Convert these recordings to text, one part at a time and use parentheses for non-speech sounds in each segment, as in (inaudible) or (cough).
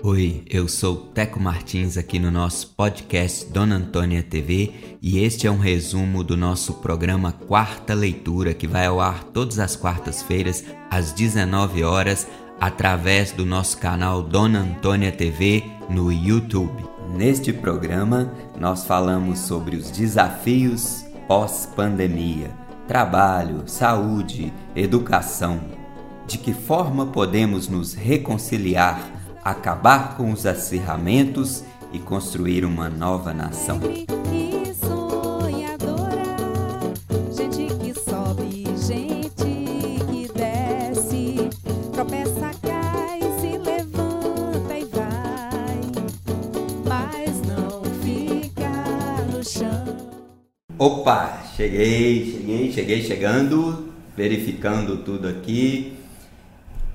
Oi, eu sou Teco Martins aqui no nosso podcast Dona Antônia TV e este é um resumo do nosso programa Quarta Leitura que vai ao ar todas as quartas-feiras às 19 horas através do nosso canal Dona Antônia TV no YouTube. Neste programa, nós falamos sobre os desafios pós-pandemia, trabalho, saúde, educação. De que forma podemos nos reconciliar acabar com os acirramentos e construir uma nova nação. Opa, cheguei, cheguei, cheguei chegando, verificando tudo aqui.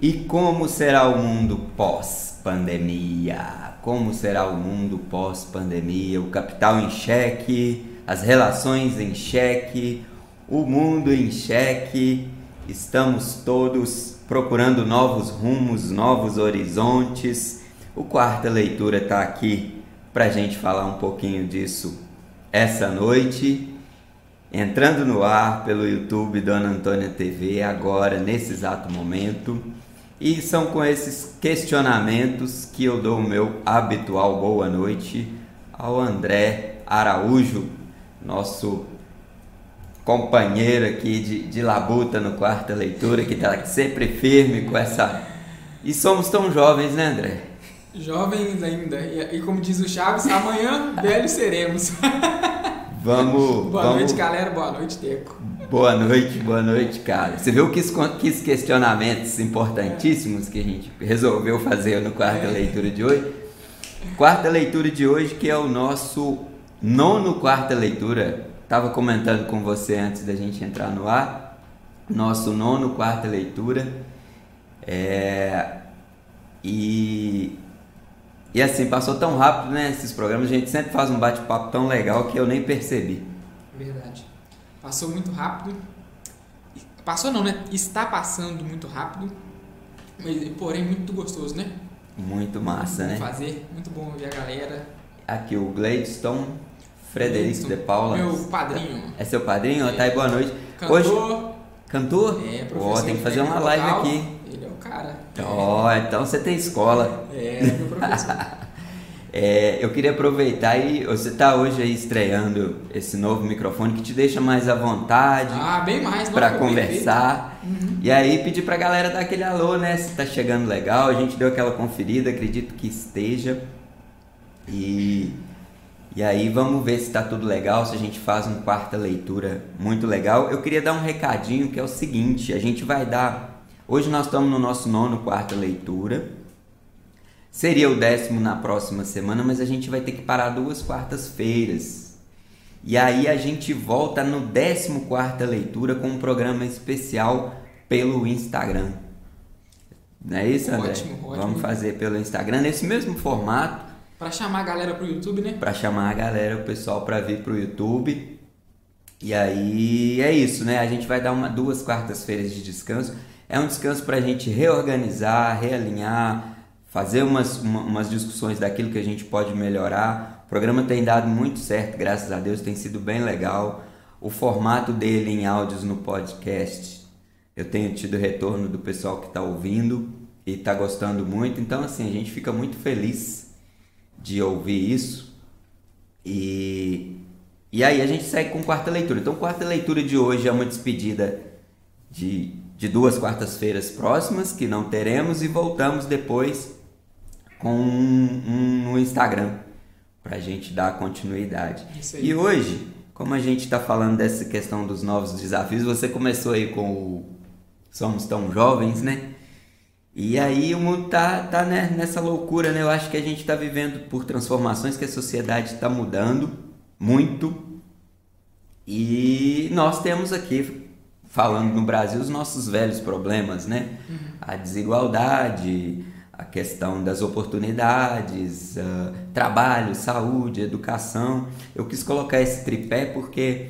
E como será o mundo pós pandemia. Como será o mundo pós-pandemia? O capital em xeque, as relações em xeque, o mundo em xeque. Estamos todos procurando novos rumos, novos horizontes. O quarta leitura está aqui para a gente falar um pouquinho disso essa noite. Entrando no ar pelo YouTube Dona Antônia TV, agora, nesse exato momento. E são com esses questionamentos que eu dou o meu habitual boa noite ao André Araújo, nosso companheiro aqui de, de labuta no quarta leitura, que está sempre firme com essa. E somos tão jovens, né, André? Jovens ainda. E, e como diz o Chaves, amanhã velhos seremos. (laughs) Vamos. boa vamos... noite, galera. Boa noite, Teco. Boa noite, boa noite, cara. Você viu que, que questionamentos importantíssimos que a gente resolveu fazer no quarta é. leitura de hoje? Quarta leitura de hoje, que é o nosso nono quarta leitura. Estava comentando com você antes da gente entrar no ar. Nosso nono quarta leitura. É... E e assim, passou tão rápido, né? Esses programas, a gente sempre faz um bate-papo tão legal que eu nem percebi. Verdade. Passou muito rápido. Passou não, né? Está passando muito rápido. Mas, porém, muito gostoso, né? Muito massa, muito né? fazer, muito bom ver a galera. Aqui o Gladstone Frederico de Paula. Meu padrinho. É seu padrinho? É. Tá aí, boa noite. Cantor. Hoje, cantor? É, professor. Ó, tem que fazer uma live aqui. Ele é o cara. Ó, oh, então você tem escola. É, meu professor. (laughs) É, eu queria aproveitar e você está hoje aí estreando esse novo microfone que te deixa mais à vontade. Ah, bem mais, para conversar. Uhum. E aí pedir para a galera dar aquele alô, né? Se está chegando legal, a gente deu aquela conferida, acredito que esteja. E e aí vamos ver se está tudo legal, se a gente faz uma quarta leitura muito legal. Eu queria dar um recadinho que é o seguinte, a gente vai dar hoje nós estamos no nosso nono quarta leitura. Seria o décimo na próxima semana, mas a gente vai ter que parar duas quartas-feiras. E aí a gente volta no décimo quarta leitura com um programa especial pelo Instagram. Não é isso, André? Ótimo, ótimo. Vamos fazer pelo Instagram nesse mesmo formato. Para chamar a galera pro YouTube, né? Para chamar a galera, o pessoal para vir pro YouTube. E aí é isso, né? A gente vai dar uma, duas quartas-feiras de descanso. É um descanso para a gente reorganizar, realinhar, fazer umas, uma, umas discussões daquilo que a gente pode melhorar. O programa tem dado muito certo, graças a Deus, tem sido bem legal. O formato dele em áudios no podcast, eu tenho tido retorno do pessoal que está ouvindo e está gostando muito. Então, assim, a gente fica muito feliz de ouvir isso. E, e aí a gente segue com quarta leitura. Então, quarta leitura de hoje é uma despedida de, de duas quartas-feiras próximas, que não teremos, e voltamos depois com um, um no Instagram para a gente dar continuidade. E hoje, como a gente está falando dessa questão dos novos desafios, você começou aí com o Somos Tão Jovens, né? E aí o mundo tá, tá né, nessa loucura, né? Eu acho que a gente está vivendo por transformações que a sociedade está mudando muito. E nós temos aqui, falando no Brasil, os nossos velhos problemas, né? Uhum. A desigualdade, a questão das oportunidades, uh, trabalho, saúde, educação. Eu quis colocar esse tripé porque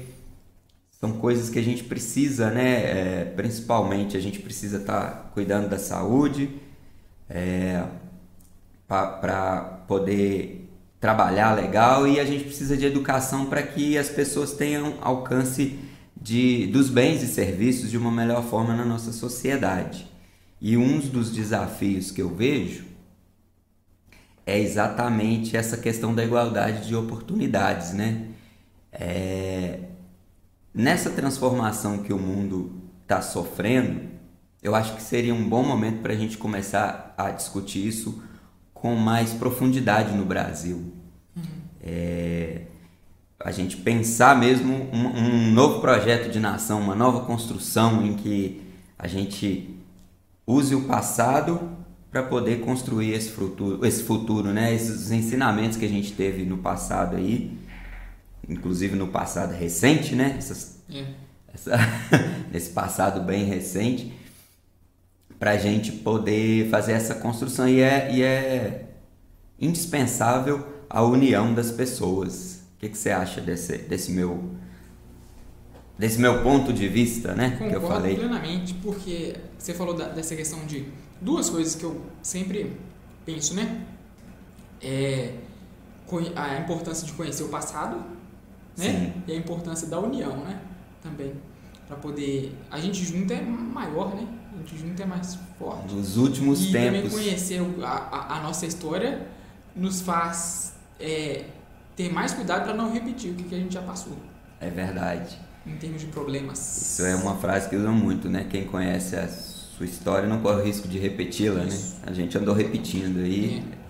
são coisas que a gente precisa, né? É, principalmente a gente precisa estar tá cuidando da saúde, é, para poder trabalhar legal e a gente precisa de educação para que as pessoas tenham alcance de, dos bens e serviços de uma melhor forma na nossa sociedade. E um dos desafios que eu vejo é exatamente essa questão da igualdade de oportunidades, né? É... Nessa transformação que o mundo está sofrendo, eu acho que seria um bom momento para a gente começar a discutir isso com mais profundidade no Brasil. Uhum. É... A gente pensar mesmo um, um novo projeto de nação, uma nova construção em que a gente use o passado para poder construir esse futuro, esse futuro, né? Esses ensinamentos que a gente teve no passado aí, inclusive no passado recente, né? Essas, é. essa, (laughs) nesse passado bem recente, para a gente poder fazer essa construção e é, e é indispensável a união das pessoas. O que, que você acha desse, desse meu desse meu ponto de vista, né? Concordo que eu falei plenamente, porque você falou da, dessa questão de duas coisas que eu sempre penso, né? É a importância de conhecer o passado, né? Sim. E a importância da união, né? Também para poder a gente junto é maior, né? A gente junto é mais forte. Nos últimos e tempos. E também conhecer a, a, a, nossa história nos faz é, ter mais cuidado para não repetir o que, que a gente já passou. É verdade. Em termos de problemas. Isso é uma frase que usam muito, né? Quem conhece as sua história não corre o risco de repeti-la, né? A gente andou repetindo aí. É.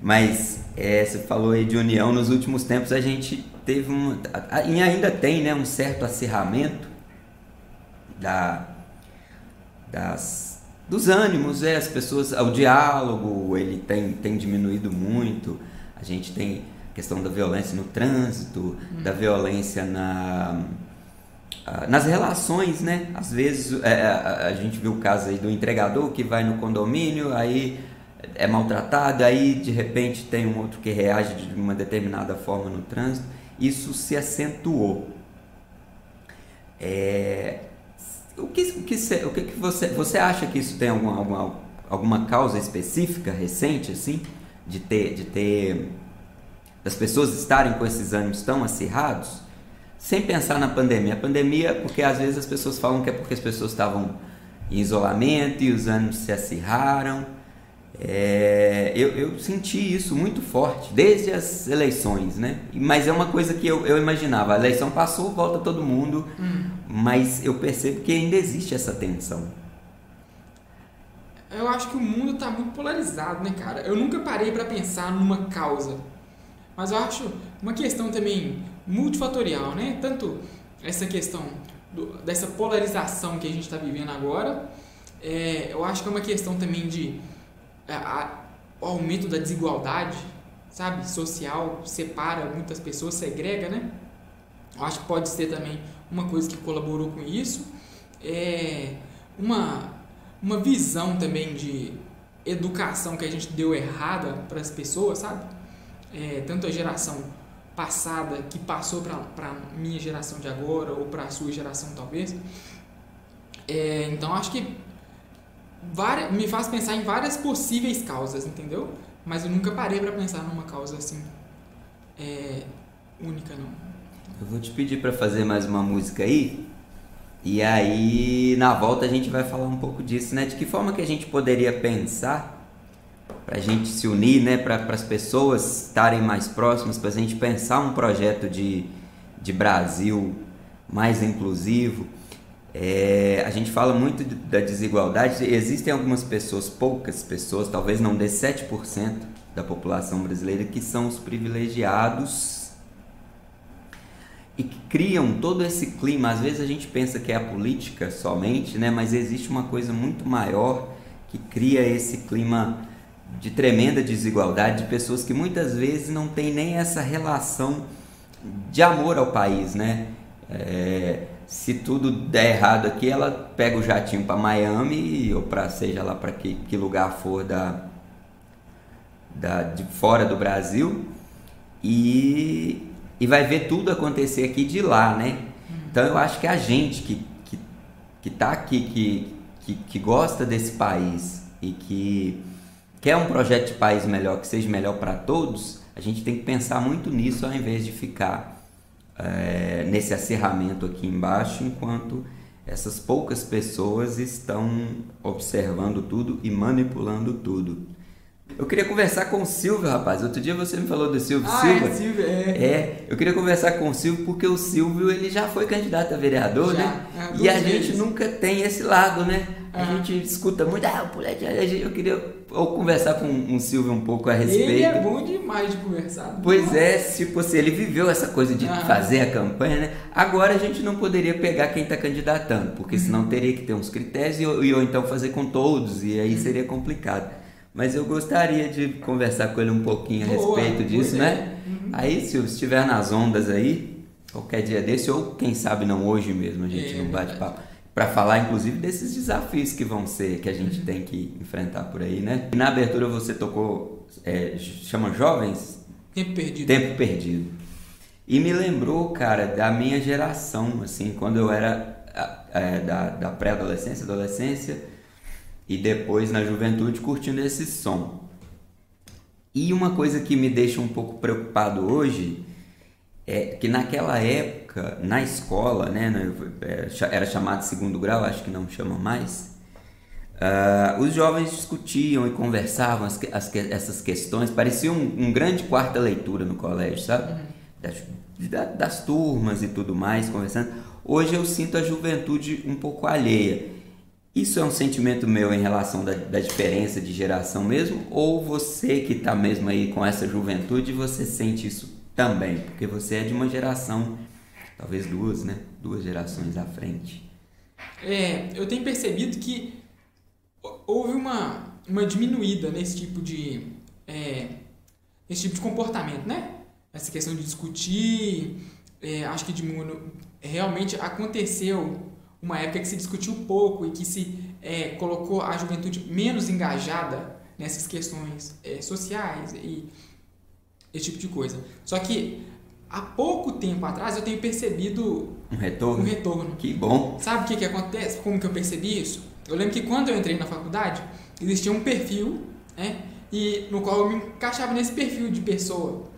Mas é, você falou aí de união, nos últimos tempos a gente teve um. E ainda tem né, um certo acirramento da, das, dos ânimos, é, as pessoas. O diálogo ele tem, tem diminuído muito. A gente tem a questão da violência no trânsito, hum. da violência na nas relações, né? Às vezes é, a, a, gente viu o caso aí do entregador que vai no condomínio, aí é maltratado, aí de repente tem um outro que reage de uma determinada forma no trânsito. Isso se acentuou. É, o que, o que, o que, que você, você acha que isso tem alguma, alguma, alguma causa específica recente, assim, de ter, de ter das pessoas estarem com esses ânimos tão acirrados? Sem pensar na pandemia. A pandemia, porque às vezes as pessoas falam que é porque as pessoas estavam em isolamento e os ânimos se acirraram. É, eu, eu, senti isso muito forte desde as eleições, né? Mas é uma coisa que eu, eu imaginava. A eleição passou, volta todo mundo, hum. mas eu percebo que ainda existe essa tensão. Eu acho que o mundo está muito polarizado, né, cara? Eu nunca parei para pensar numa causa, mas eu acho uma questão também multifatorial, né? Tanto essa questão do, dessa polarização que a gente está vivendo agora, é, eu acho que é uma questão também de a, a, o aumento da desigualdade, sabe, social, separa muitas pessoas, segrega, né? Eu acho que pode ser também uma coisa que colaborou com isso. É uma, uma visão também de educação que a gente deu errada para as pessoas, sabe? É, tanto a geração passada que passou para minha geração de agora ou para a sua geração talvez. É, então acho que várias, me faz pensar em várias possíveis causas, entendeu? Mas eu nunca parei para pensar numa causa assim é, única não. Eu vou te pedir para fazer mais uma música aí. E aí, na volta, a gente vai falar um pouco disso, né? De que forma que a gente poderia pensar para a gente se unir, né, para as pessoas estarem mais próximas, para a gente pensar um projeto de, de Brasil mais inclusivo. É, a gente fala muito da desigualdade, existem algumas pessoas, poucas pessoas, talvez não dê 7% da população brasileira, que são os privilegiados e que criam todo esse clima. Às vezes a gente pensa que é a política somente, né? mas existe uma coisa muito maior que cria esse clima de tremenda desigualdade, de pessoas que muitas vezes não têm nem essa relação de amor ao país, né? É, se tudo der errado aqui, ela pega o jatinho para Miami ou para seja lá para que, que, lugar for da, da de fora do Brasil e, e vai ver tudo acontecer aqui de lá, né? Então eu acho que a gente que que, que tá aqui, que, que, que gosta desse país e que quer um projeto de país melhor, que seja melhor para todos, a gente tem que pensar muito nisso ao invés de ficar é, nesse acerramento aqui embaixo, enquanto essas poucas pessoas estão observando tudo e manipulando tudo. Eu queria conversar com o Silvio, rapaz. Outro dia você me falou do Silvio ah, Silva. É, Silvio, é. é, eu queria conversar com o Silvio porque o Silvio ele já foi candidato a vereador, já, né? É, e a gente nunca tem esse lado, né? A gente escuta muito, ah, o político, eu queria ou conversar com o Silvio um pouco a respeito. Ele é bom demais de conversar. Pois é, tipo assim, ele viveu essa coisa de fazer a campanha, né? Agora a gente não poderia pegar quem está candidatando, porque uhum. senão teria que ter uns critérios e, e, ou então fazer com todos, e aí uhum. seria complicado. Mas eu gostaria de conversar com ele um pouquinho a Boa, respeito disso, né? Uhum. Aí, se estiver nas ondas aí, qualquer dia desse, ou quem sabe não hoje mesmo, a gente é, não bate papo para falar inclusive desses desafios que vão ser que a gente uhum. tem que enfrentar por aí, né? E na abertura você tocou é, chama jovens tempo perdido. Tempo perdido. E me lembrou, cara, da minha geração, assim, quando eu era é, da, da pré-adolescência, adolescência e depois na juventude curtindo esse som. E uma coisa que me deixa um pouco preocupado hoje é que naquela época, na escola, né, é, era chamado segundo grau, acho que não chama mais, uh, os jovens discutiam e conversavam as, as, essas questões, parecia um, um, grande quarta leitura no colégio, sabe? Uhum. Das, das turmas e tudo mais, conversando. Hoje eu sinto a juventude um pouco alheia. Isso é um sentimento meu em relação da, da diferença de geração mesmo? Ou você que está mesmo aí com essa juventude, você sente isso também, porque você é de uma geração, talvez duas, né? Duas gerações à frente. É, eu tenho percebido que houve uma, uma diminuída nesse tipo de é, esse tipo de comportamento, né? Essa questão de discutir, é, acho que diminuiu. Realmente aconteceu uma época que se discutiu pouco e que se é, colocou a juventude menos engajada nessas questões é, sociais e esse tipo de coisa. Só que há pouco tempo atrás eu tenho percebido um retorno. Um retorno. Que bom. Sabe o que, que acontece? Como que eu percebi isso? Eu lembro que quando eu entrei na faculdade, existia um perfil, né? E no qual eu me encaixava nesse perfil de pessoa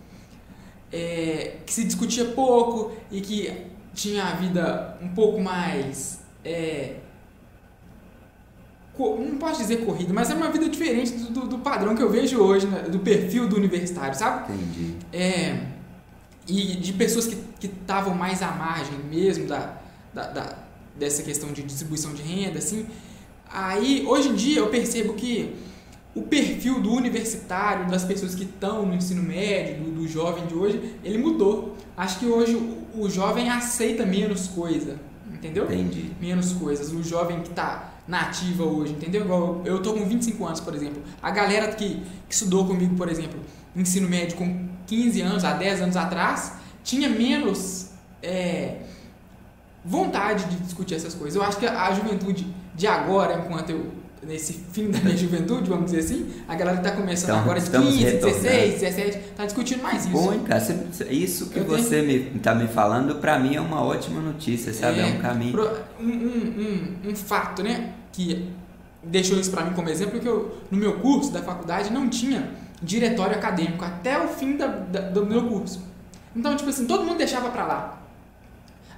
é, que se discutia pouco e que tinha a vida um pouco mais é, não posso dizer corrida, mas é uma vida diferente do, do, do padrão que eu vejo hoje, né? do perfil do universitário, sabe? Entendi. É, e de pessoas que estavam mais à margem mesmo da, da, da, dessa questão de distribuição de renda, assim. Aí, hoje em dia, eu percebo que o perfil do universitário, das pessoas que estão no ensino médio, do, do, jovem de hoje, ele mudou. Acho que hoje o, o jovem aceita menos coisa, entendeu? Entendi. Menos coisas. O jovem que está nativa hoje, entendeu? Igual eu tô com 25 anos, por exemplo. A galera que, que estudou comigo, por exemplo, ensino médio com 15 anos, há 10 anos atrás, tinha menos é, vontade de discutir essas coisas. Eu acho que a juventude de agora, enquanto eu nesse fim da minha juventude, vamos dizer assim, a galera que está começando então, agora de 15, 16, 17, está discutindo mais isso. Bom, cara, isso que eu você tenho... me está me falando, para mim é uma ótima notícia, sabe? É, é um caminho. Um, um, um, um, fato, né? Que deixou isso para mim como exemplo, que eu, no meu curso da faculdade não tinha diretório acadêmico até o fim da, da, do meu curso. Então, tipo assim, todo mundo deixava para lá.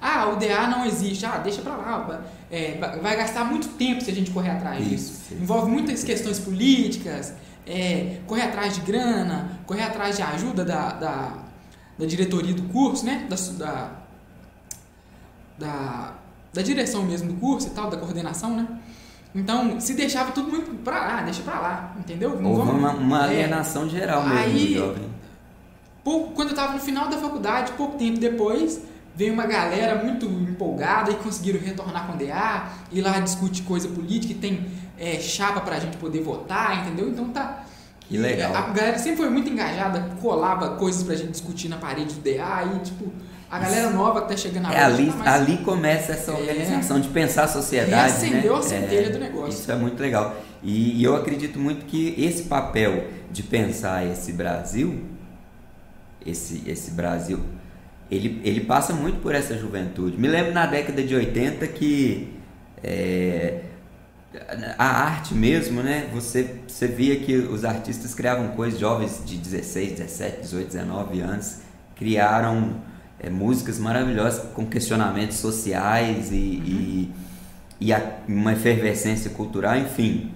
Ah, o DA não existe. Ah, deixa para lá. É, vai gastar muito tempo se a gente correr atrás disso. Envolve muitas questões políticas, é, correr atrás de grana, correr atrás de ajuda da, da, da diretoria do curso, né? Da, da, da, da, direção mesmo do curso e tal, da coordenação, né? Então, se deixava tudo muito para lá, deixa para lá, entendeu? Houve uma, uma é. alienação é, geral mesmo aí, jovem. Pouco, quando eu estava no final da faculdade, pouco tempo depois, veio uma galera muito empolgada e conseguiram retornar com o DA, e lá discute coisa política e tem é, chapa pra gente poder votar, entendeu? Então tá. Que legal. A galera sempre foi muito engajada, colava coisas pra gente discutir na parede do DA e tipo. A galera nova que tá chegando agora. É, ali, tá mais... ali começa essa é. organização é, de pensar a sociedade. Né? a centelha é, do negócio. Isso é muito legal. E, e eu acredito muito que esse papel de pensar esse Brasil, esse, esse Brasil ele, ele passa muito por essa juventude. Me lembro na década de 80 que é, a arte mesmo, né? Você, você via que os artistas criavam coisas, jovens de 16, 17, 18, 19 anos, criaram é, músicas maravilhosas com questionamentos sociais e, uhum. e, e a, uma efervescência cultural, enfim.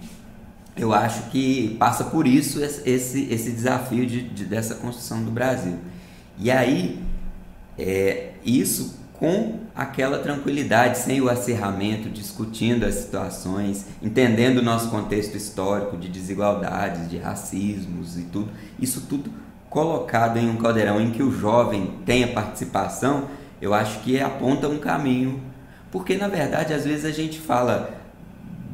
Eu acho que passa por isso esse, esse desafio de, de dessa construção do Brasil. E aí, é, isso com aquela tranquilidade, sem o acerramento, discutindo as situações, entendendo o nosso contexto histórico de desigualdades, de racismos e tudo. Isso tudo colocado em um caldeirão em que o jovem tenha participação, eu acho que aponta um caminho. Porque na verdade, às vezes a gente fala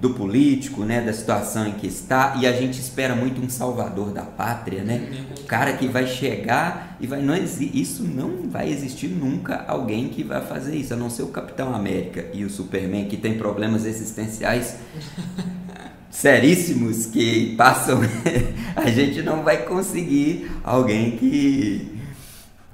do político, né, da situação em que está, e a gente espera muito um salvador da pátria, né? O cara que vai chegar e vai não isso não vai existir nunca alguém que vai fazer isso, a não ser o Capitão América e o Superman que tem problemas existenciais (laughs) seríssimos que passam, (laughs) a gente não vai conseguir alguém que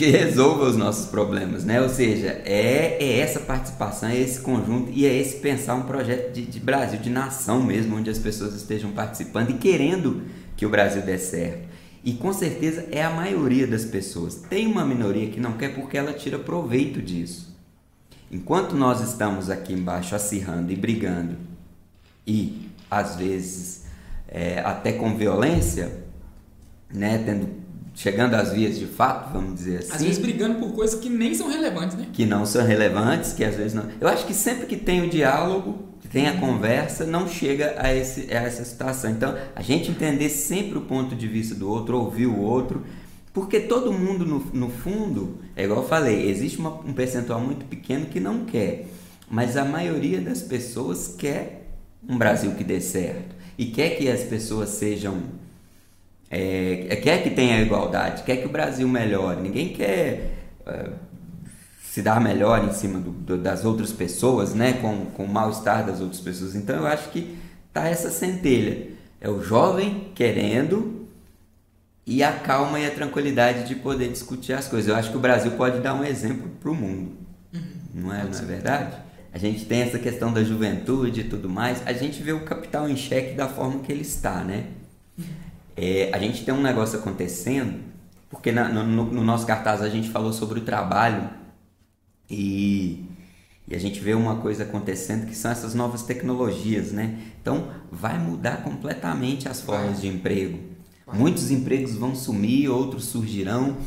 que resolva os nossos problemas, né? Ou seja, é, é essa participação, é esse conjunto e é esse pensar um projeto de, de, Brasil, de nação mesmo, onde as pessoas estejam participando e querendo que o Brasil dê certo. E com certeza é a maioria das pessoas. Tem uma minoria que não quer porque ela tira proveito disso. Enquanto nós estamos aqui embaixo acirrando e brigando e às vezes é, até com violência, né, tendo chegando às vias de fato, vamos dizer assim. Às vezes brigando por coisas que nem são relevantes, né? Que não são relevantes, que às vezes não. Eu acho que sempre que tem o diálogo, que tem a conversa, não chega a, esse, a essa situação. Então, a gente entender sempre o ponto de vista do outro, ouvir o outro, porque todo mundo, no, no fundo, é igual eu falei, existe uma, um percentual muito pequeno que não quer, mas a maioria das pessoas quer um Brasil que dê certo e quer que as pessoas sejam é, quer que tenha igualdade, quer que o Brasil melhore. Ninguém quer é, se dar melhor em cima do, do, das outras pessoas, né? com, com o mal-estar das outras pessoas. Então eu acho que tá essa centelha. É o jovem querendo e a calma e a tranquilidade de poder discutir as coisas. Eu acho que o Brasil pode dar um exemplo para o mundo. Uhum. Não é, não é verdade? A gente tem essa questão da juventude e tudo mais. A gente vê o capital em xeque da forma que ele está, né? É, a gente tem um negócio acontecendo, porque na, no, no, nosso cartaz a gente falou sobre o trabalho e, e, a gente vê uma coisa acontecendo que são essas novas tecnologias, né? Então vai mudar completamente as formas vai. de emprego. Vai. Muitos empregos vão sumir, outros surgirão.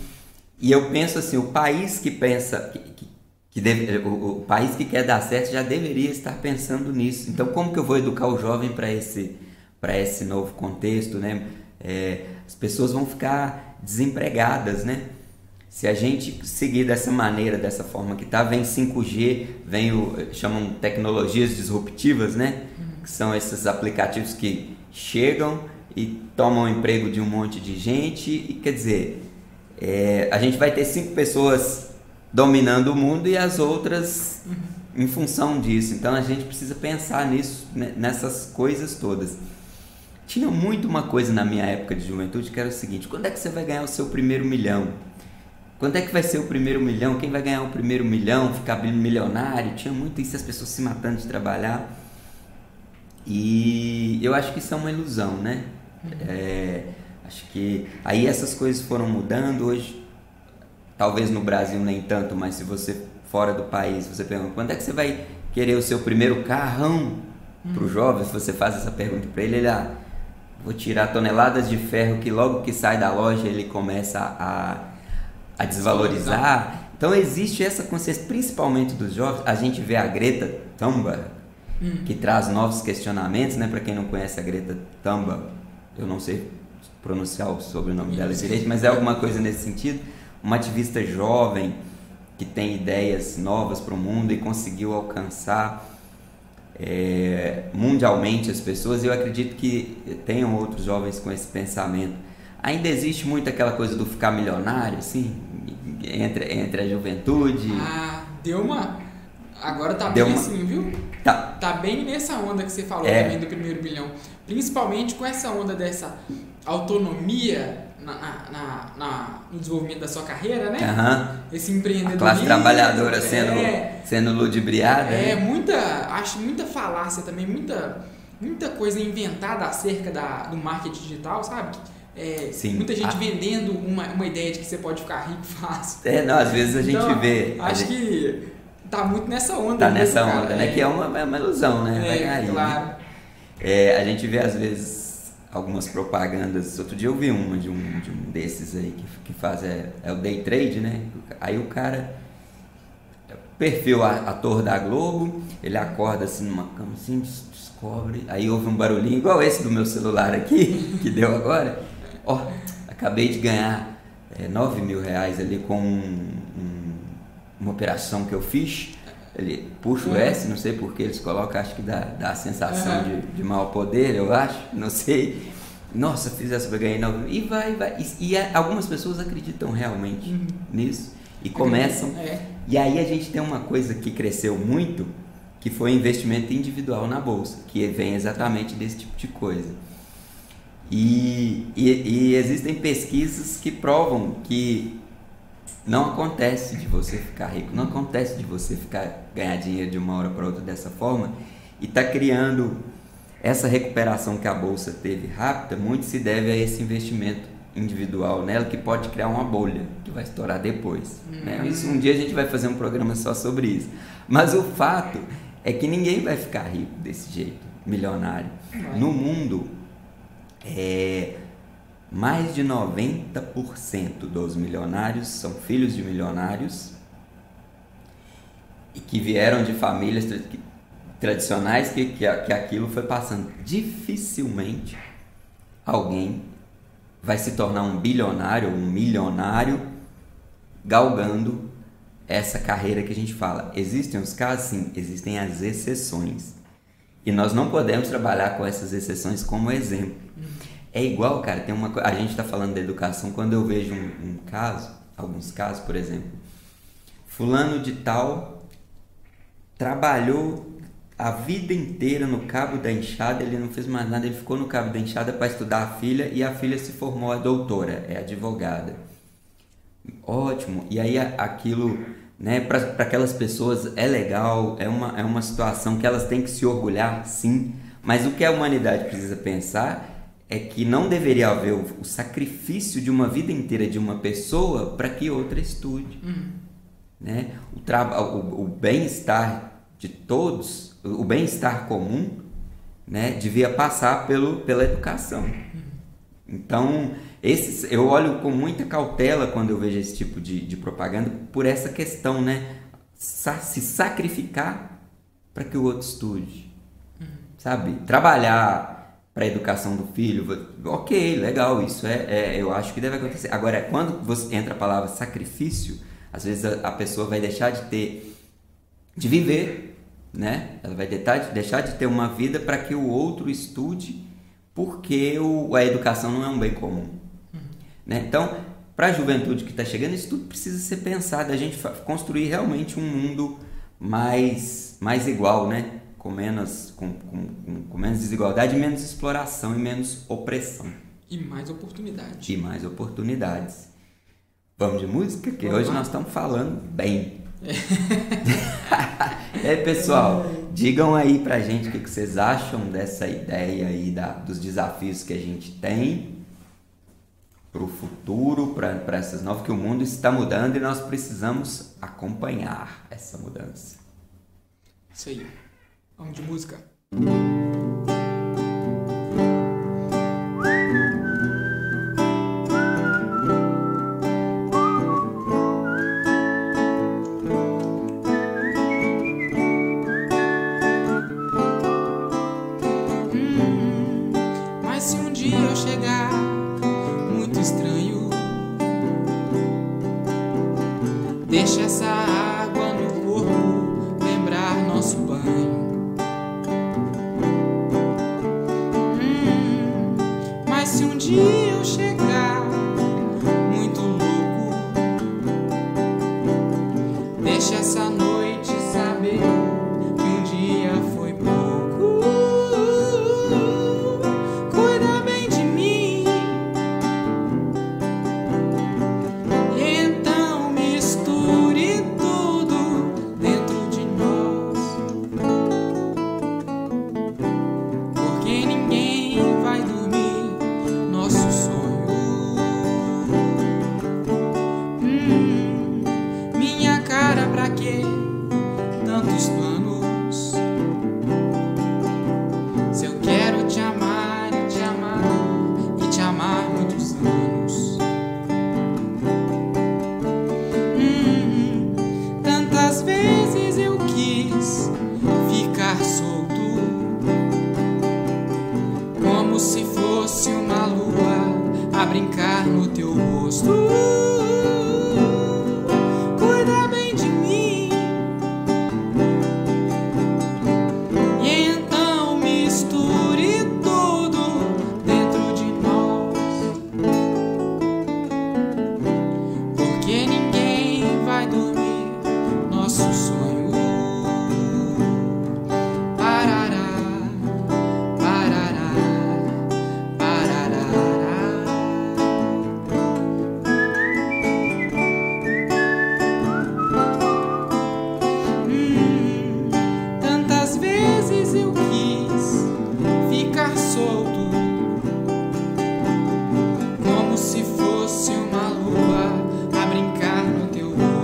E eu penso assim, o país que pensa que, que, que deve, o, o país que quer dar certo já deveria estar pensando nisso. Então como que eu vou educar o jovem para esse para esse novo contexto, né? É, as pessoas vão ficar desempregadas, né? Se a gente seguir dessa maneira, dessa forma que tá, vem 5G, vem o chamam tecnologias disruptivas, né? Que são esses aplicativos que chegam e tomam o emprego de um monte de gente e quer dizer, é, a gente vai ter cinco pessoas dominando o mundo e as outras em função disso. Então a gente precisa pensar nisso, né, nessas coisas todas. Tinha muito uma coisa na minha época de juventude que era o seguinte: quando é que você vai ganhar o seu primeiro milhão? Quando é que vai ser o primeiro milhão? Quem vai ganhar o primeiro milhão? Ficar milionário? Tinha muito isso, as pessoas se matando de trabalhar. E eu acho que isso é uma ilusão, né? Uhum. É, acho que aí essas coisas foram mudando. Hoje, talvez no Brasil nem tanto, mas se você fora do país, você pergunta: quando é que você vai querer o seu primeiro carrão? Para o uhum. jovem, se você faz essa pergunta para ele, ele ah, vou tirar toneladas de ferro que logo que sai da loja ele começa a, a desvalorizar. Então existe essa consciência, principalmente dos jovens. A gente vê a Greta Thunberg, hum. que traz novos questionamentos, né? Para quem não conhece a Greta Thunberg, eu não sei pronunciar o sobrenome dela direito, mas é alguma coisa nesse sentido. Uma ativista jovem que tem ideias novas para o mundo e conseguiu alcançar é, mundialmente as pessoas, e eu acredito que tenham outros jovens com esse pensamento. Ainda existe muito aquela coisa do ficar milionário, assim, entre, entre a juventude. Ah, deu uma. Agora tá deu bem uma... assim, viu? Tá. Tá bem nessa onda que você falou é. também do primeiro bilhão. Principalmente com essa onda dessa autonomia na, na, na, no desenvolvimento da sua carreira, né? Uhum. Esse empreendedorismo. A classe trabalhadora sendo, é, sendo ludibriada. É, né? muita, acho muita falácia também, muita, muita coisa inventada acerca da, do marketing digital, sabe? É, Sim. Muita gente Ah. vendendo uma, uma ideia de que você pode ficar rico (laughs) fácil. É, não, às vezes a gente Então, vê. Acho gente que tá muito nessa onda. tá mesmo, nessa cara. onda, né? É, Que é uma, é uma ilusão, né? Vai é, cair, né? claro. É, a gente vê às vezes algumas propagandas. Outro dia eu vi uma de um, de um desses aí que, que faz é, é o day trade, né? Aí o cara perfil a- ator da Globo, ele acorda assim numa cama assim, des- descobre, aí ouve um barulhinho igual esse do meu celular aqui, (laughs) que deu agora. Ó, acabei de ganhar é, 9 mil reais ali com um- um- uma operação que eu fiz. Ele puxa o. S, não sei porque eles colocam, acho que dá, dá a sensação Uhum. de, de mau poder, eu acho, não sei. Nossa, fiz essa pra ganhar 9 mil. E vai, vai. E, e a- algumas pessoas acreditam realmente Uhum. nisso e começam É. e aí a gente tem uma coisa que cresceu muito, que foi o investimento individual na bolsa, que vem exatamente desse tipo de coisa. E, e, e existem pesquisas que provam que não acontece de você ficar rico, não acontece de você ficar ganhar dinheiro de uma hora para outra dessa forma, e está criando essa recuperação que a bolsa teve rápida, muito se deve a esse investimento individual nela que pode criar uma bolha que vai estourar depois. né? Isso, um dia a gente vai fazer um programa só sobre isso. Mas o fato é que ninguém vai ficar rico desse jeito, milionário. Vai. No mundo, é, mais de 90% dos milionários são filhos de milionários e que vieram de famílias tradicionais que, que, que aquilo foi passando. Dificilmente alguém vai se tornar um bilionário ou um milionário galgando essa carreira que a gente fala. Existem os casos, sim, existem as exceções. E nós não podemos trabalhar com essas exceções como exemplo. É igual, cara, tem uma A gente está falando da educação, quando eu vejo um, um caso, alguns casos, por exemplo, fulano de tal trabalhou a vida inteira no cabo da enxada, ele não fez mais nada, ele ficou no cabo da enxada para estudar a filha e a filha se formou a doutora, é advogada. Ótimo. E aí aquilo, né, para aquelas pessoas é legal, é uma, é uma situação que elas têm que se orgulhar, sim. Mas o que a humanidade precisa pensar é que não deveria haver o, o sacrifício de uma vida inteira de uma pessoa para que outra estude. Né? O, o, o bem-estar de todos, o bem-estar comum, né, devia passar pelo, pela educação. Então, esses, eu olho com muita cautela quando eu vejo esse tipo de, de propaganda por essa questão, né? Sa- se sacrificar para que o outro estude. Sabe? Trabalhar para a educação do filho, ok, legal, isso é, é- eu acho que deve acontecer. Agora, quando você entra a palavra sacrifício, às vezes a, a pessoa vai deixar de ter, de viver, né? Ela vai deixar de, deixar de ter uma vida para que o outro estude, porque o, a educação não é um bem comum. Né? Então, para a juventude que está chegando, isso tudo precisa ser pensado, a gente construir realmente um mundo mais, mais igual, né? Com, menos, com, com, com- menos desigualdade, menos exploração e menos opressão. E mais oportunidade. E mais oportunidades. Vamos de música? Que Vamos hoje lá. nós estamos falando bem. (laughs) aí, pessoal, digam aí pra gente o que que vocês acham dessa ideia aí da, dos desafios que a gente tem pro futuro, para essas novas, que o mundo está mudando e nós precisamos acompanhar essa mudança. Isso aí. Vamos de música.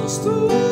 close to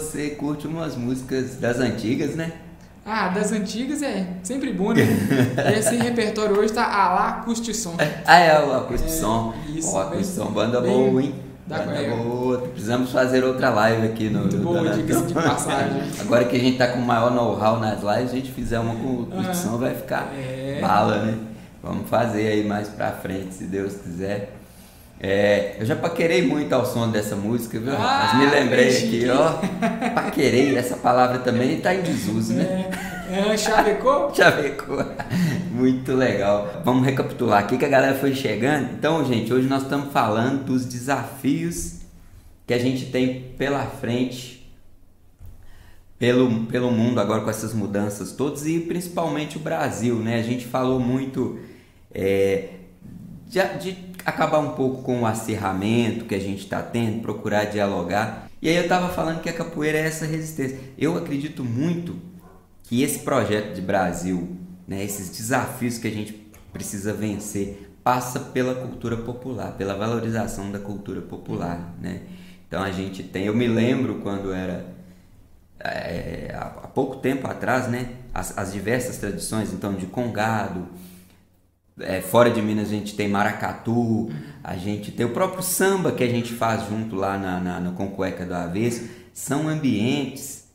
você curte umas músicas das antigas, né? Ah, das antigas é sempre bom, né? (laughs) Esse repertório hoje tá a lá Acustisson. Ah, é o Acústico Som. isso, Ó, Acústico bem- Som, banda bem boa, hein? da Banda boa. Precisamos fazer outra live aqui no. Muito boa, diga-se de passagem. (laughs) Agora que a gente tá com o maior know-how nas lives, a gente fizer uma com o Acústico Ah, vai ficar é. bala, né? Vamos fazer aí mais pra frente, se Deus quiser. É, eu já paquerei muito ao som dessa música, viu? Ah, Mas me lembrei aqui, ó. Paquerei, essa palavra também tá em desuso, né? É, é, chavecou? (laughs) Chavecou. Muito legal. Vamos recapitular aqui que a galera foi chegando. Então, gente, hoje nós estamos falando dos desafios que a gente tem pela frente, pelo, pelo mundo agora com essas mudanças todas e principalmente o Brasil, né? A gente falou muito é, de, de acabar um pouco com o acirramento que a gente está tendo, procurar dialogar. E aí eu estava falando que a capoeira é essa resistência. Eu acredito muito que esse projeto de Brasil, né, esses desafios que a gente precisa vencer, passa pela cultura popular, pela valorização da cultura popular, né? Então a gente tem, eu me lembro quando era é, há há pouco tempo atrás, né, as, as diversas tradições, então de congado, é, fora de Minas a gente tem maracatu, a gente tem o próprio samba que a gente faz junto lá na, na, no Com Cueca do Avesso, são ambientes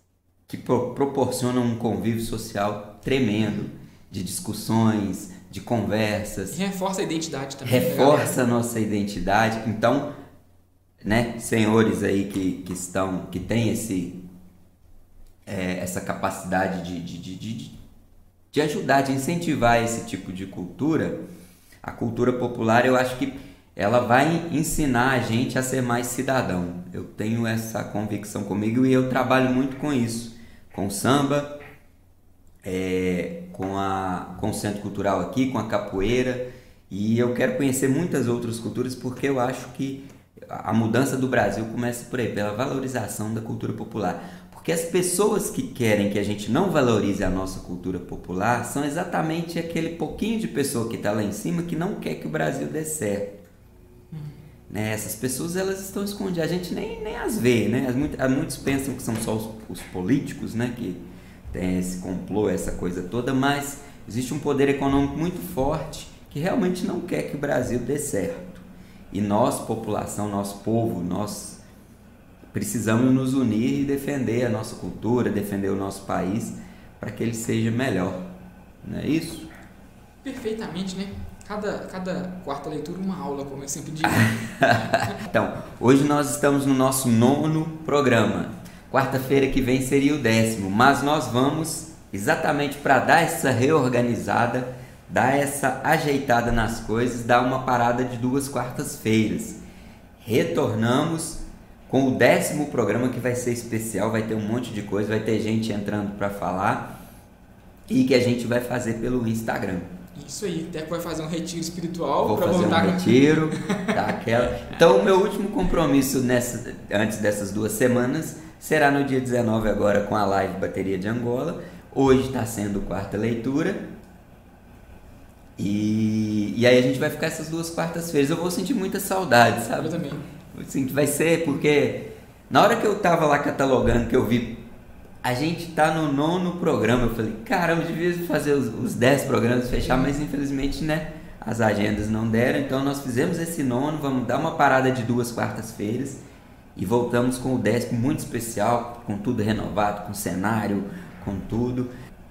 que pro- proporcionam um convívio social tremendo, de discussões, de conversas, E reforça a identidade também. né, reforça a nossa identidade. Então, né, senhores aí que, que estão, que têm esse, é, essa capacidade de, de, de, de, de ajudar, de incentivar esse tipo de cultura, a cultura popular, eu acho que ela vai ensinar a gente a ser mais cidadão. Eu tenho essa convicção comigo e eu trabalho muito com isso, com samba, é, com, a, com o Centro Cultural aqui, com a capoeira, e eu quero conhecer muitas outras culturas porque eu acho que a mudança do Brasil começa por aí, pela valorização da cultura popular. Porque as pessoas que querem que a gente não valorize a nossa cultura popular são exatamente aquele pouquinho de pessoa que está lá em cima que não quer que o Brasil dê certo. Né? Essas pessoas elas estão escondidas, a gente nem, nem as vê, né? As, muito- muitos pensam que são só os, os políticos, né? Que tem esse complô, essa coisa toda, mas existe um poder econômico muito forte que realmente não quer que o Brasil dê certo. E nós, população, nosso povo, nós precisamos nos unir e defender a nossa cultura, defender o nosso país para que ele seja melhor. Não é isso? Perfeitamente, né? Cada, cada quarta leitura uma aula, como eu sempre digo. (laughs) Então, hoje nós estamos no nosso nono programa. Quarta-feira que vem seria o décimo, mas nós vamos exatamente para dar essa reorganizada, dar essa ajeitada nas coisas, dar uma parada de duas quartas-feiras. Retornamos com o décimo programa que vai ser especial, vai ter um monte de coisa, vai ter gente entrando para falar. e que a gente vai fazer pelo Instagram. Isso aí, até que vai fazer um retiro espiritual Vou fazer voltar um retiro, (laughs) tá, aquela. Então, o meu último compromisso nessa, antes dessas duas semanas será no dia 19 agora com a live Bateria de Angola. Hoje está sendo quarta leitura. E, e aí a gente vai ficar essas duas quartas-feiras. Eu vou sentir muita saudade, sabe? Eu também. Assim, vai ser porque na hora que eu tava lá catalogando, que eu vi a gente tá no nono programa, eu falei, caramba, eu devia fazer os, os dez programas fechar, mas infelizmente, né, as agendas não deram, então nós fizemos esse nono, vamos dar uma parada de duas quartas-feiras e voltamos com o décimo muito especial, com tudo renovado, com cenário, com tudo.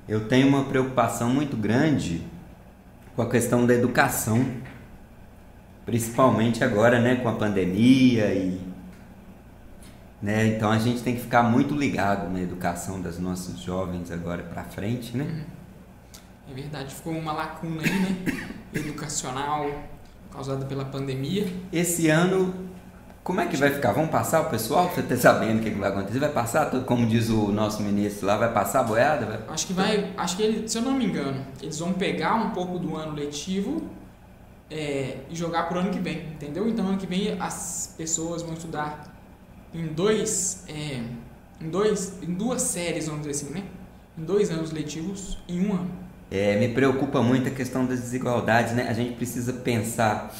Eu tenho uma preocupação muito grande com a questão da educação, principalmente agora, né, com a pandemia e né? Então a gente tem que ficar muito ligado na educação das nossos jovens agora para frente, né? É verdade, ficou uma lacuna aí, né? (coughs) Educacional causada pela pandemia. Esse ano, como é que vai ficar? Vamos passar o pessoal? Você está sabendo o que, vai acontecer? Vai passar, como diz o nosso ministro lá, vai passar a boiada? Vai... Acho que vai, acho que ele, se eu não me engano, eles vão pegar um pouco do ano letivo é, e jogar para o ano que vem, entendeu? Então ano que vem as pessoas vão estudar em dois, é, em dois, em duas séries, vamos dizer assim, né? Em dois anos letivos, em um ano. É, me preocupa muito a questão das desigualdades, né? A gente precisa pensar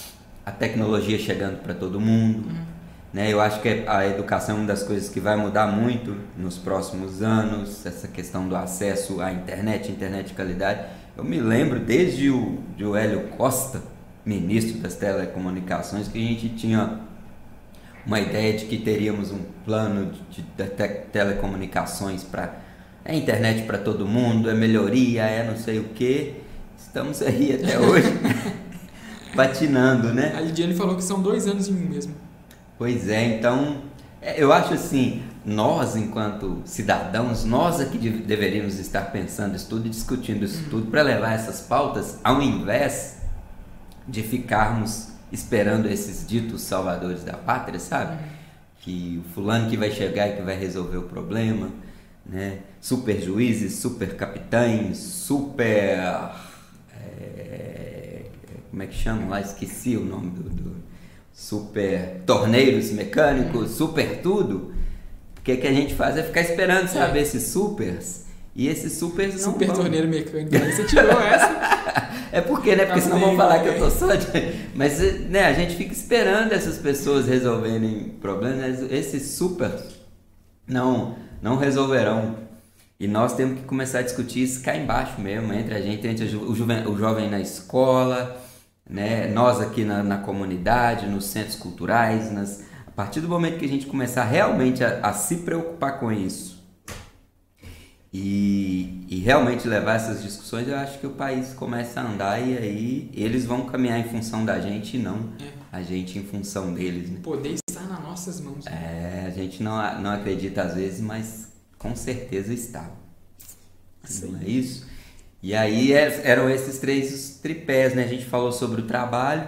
a tecnologia chegando para todo mundo, uhum. né? Eu acho que a educação é uma das coisas que vai mudar muito nos próximos anos, essa questão do acesso à internet, internet de qualidade. Eu me lembro desde o de o Hélio Costa, ministro das telecomunicações, que a gente tinha uma ideia de que teríamos um plano de, de te telecomunicações para é internet para todo mundo, é melhoria, é não sei o que. Estamos aí até (laughs) hoje patinando, né? A Lidiane falou que são dois anos em um mesmo. Pois é, então é, eu acho assim, nós enquanto cidadãos, nós aqui é deveríamos estar pensando isso tudo e discutindo isso uhum. tudo para levar essas pautas ao invés de ficarmos esperando esses ditos salvadores da pátria, sabe? Que o fulano que vai chegar e que vai resolver o problema, né? Super juízes, super capitães, super. É, como é que chama lá? Esqueci o nome do. do super torneiros mecânicos, super tudo. O que, que a gente faz é ficar esperando, sabe? É. Esses supers. E esses supers não. Super vão... torneiro mecânico. Aí você tirou essa. (laughs) É porque, né? Porque senão vão falar que eu tô só de... Mas, né, a gente fica esperando essas pessoas resolverem problemas. Esses super não, não resolverão. E nós temos que começar a discutir isso cá embaixo mesmo, entre a gente, entre o, juven, o jovem na escola, né? nós aqui na, na comunidade, nos centros culturais. Nas... A partir do momento que a gente começar realmente a, a se preocupar com isso, e, e, realmente levar essas discussões, eu acho que o país começa a andar e aí eles vão caminhar em função da gente e não é. a gente em função deles. Né? O poder está nas nossas mãos. Né? É, a gente não, não acredita às vezes, mas com certeza está. Sim. Não é isso? E aí é, eram esses três tripés, né? A gente falou sobre o trabalho,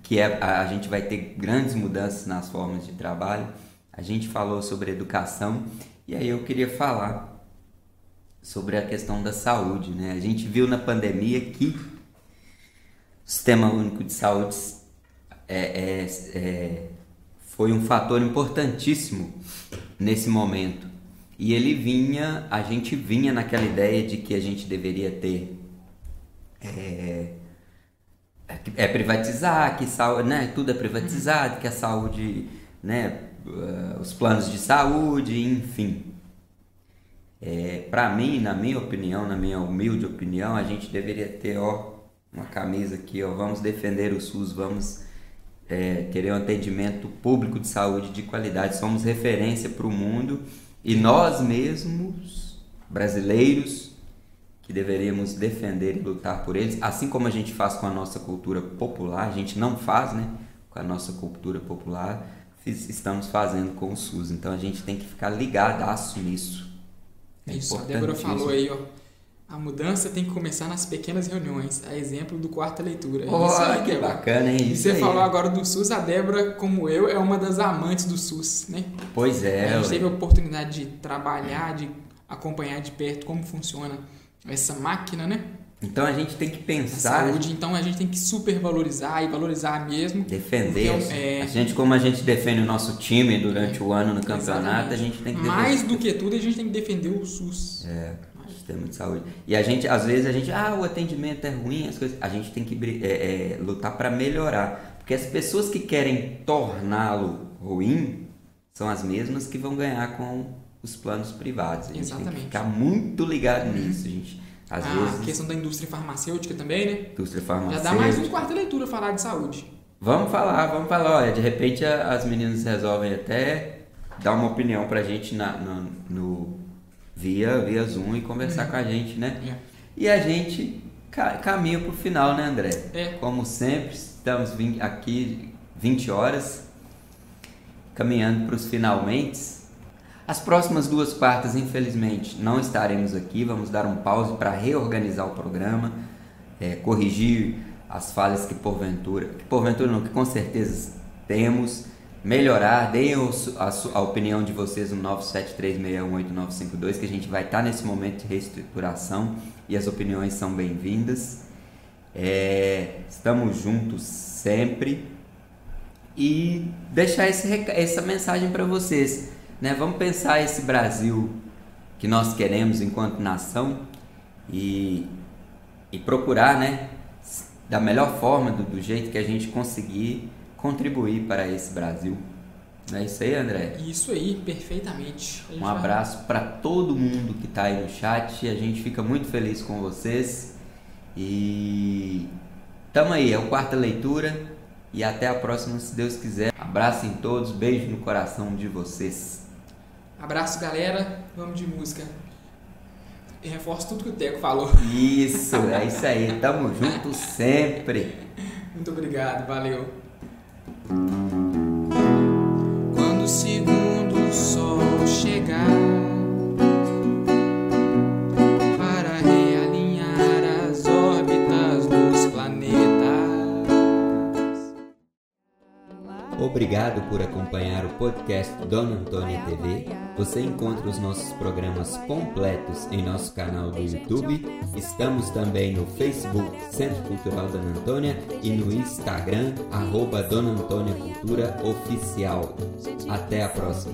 que é, a gente vai ter grandes mudanças nas formas de trabalho. A gente falou sobre educação e aí eu queria falar sobre a questão da saúde. Né? A gente viu na pandemia que o Sistema Único de Saúde é, é, é, foi um fator importantíssimo nesse momento. E ele vinha, a gente vinha naquela ideia de que a gente deveria ter é, é privatizar, que saúde, né, tudo é privatizado, que a saúde, né, uh, os planos de saúde, enfim. É, para mim, na minha opinião, na minha humilde opinião, a gente deveria ter ó, uma camisa aqui, ó, vamos defender o SUS, vamos é, querer um atendimento público de saúde de qualidade, somos referência para o mundo e nós mesmos, brasileiros, que deveríamos defender e lutar por eles, assim como a gente faz com a nossa cultura popular, a gente não faz, né, com a nossa cultura popular, estamos fazendo com o SUS. Então a gente tem que ficar ligadaço nisso. É isso, a Débora falou aí, ó. A mudança tem que começar nas pequenas reuniões, a exemplo do quarta leitura. Oh, isso aí, que bacana, hein? E você aí. falou agora do SUS, a Débora, como eu, é uma das amantes do SUS, né? Pois é. A gente teve a oportunidade de trabalhar, de acompanhar de perto como funciona essa máquina, né? Então a gente tem que A pensar, saúde, então a gente tem que super valorizar e valorizar mesmo. defender. Porque é- A gente, como a gente defende o nosso time durante o ano no campeonato, Exatamente. a gente tem que Mais defender do que tudo, a gente tem que defender o SUS. é, o sistema de saúde. E a gente, às vezes, a gente, ah, o atendimento é ruim, as coisas. A gente tem que é, é, lutar para melhorar. Porque as pessoas que querem torná-lo ruim são as mesmas que vão ganhar com os planos privados. A gente tem Exatamente. que ficar muito ligado nisso, gente. Às a vezes, questão da indústria farmacêutica também, né? indústria Já farmacêutica. dá mais um quarto leitura falar de saúde. Vamos falar, vamos falar. Olha, de repente as meninas resolvem até dar uma opinião pra gente na, na- no, via, via Zoom e conversar com a gente, né? É. E a gente ca- caminha pro final, né, André? É. Como sempre, estamos aqui 20 horas, caminhando para os finalmente. As próximas duas quartas, infelizmente, não estaremos aqui. Vamos dar um pause para reorganizar o programa, é, corrigir as falhas que porventura, que porventura não, que com certeza temos, melhorar. Deem a, su- a opinião de vocês no 973618952, que a gente vai estar nesse momento de reestruturação e as opiniões são bem-vindas. É, estamos juntos sempre e deixar esse, essa mensagem para vocês. Né? Vamos pensar esse Brasil que nós queremos enquanto nação e, e procurar, né, da melhor forma, do, do jeito que a gente conseguir, contribuir para esse Brasil. Não é isso aí, André? Isso aí, perfeitamente. Um vai- abraço para todo mundo que está aí no chat. A gente fica muito feliz com vocês. E tamo aí, é o quarta leitura. E até a próxima, se Deus quiser. Abraço em todos, beijo no coração de vocês. Abraço, galera. Vamos de música. Eu reforço tudo que o Teco falou. Isso, é isso aí. Tamo junto sempre. Muito obrigado, valeu. Obrigado por acompanhar o podcast Dona Antônia TV. Você encontra os nossos programas completos em nosso canal do YouTube. Estamos também no Facebook Centro Cultural Dona Antônia e no Instagram arroba Dona Antônia Cultura Oficial. Até a próxima.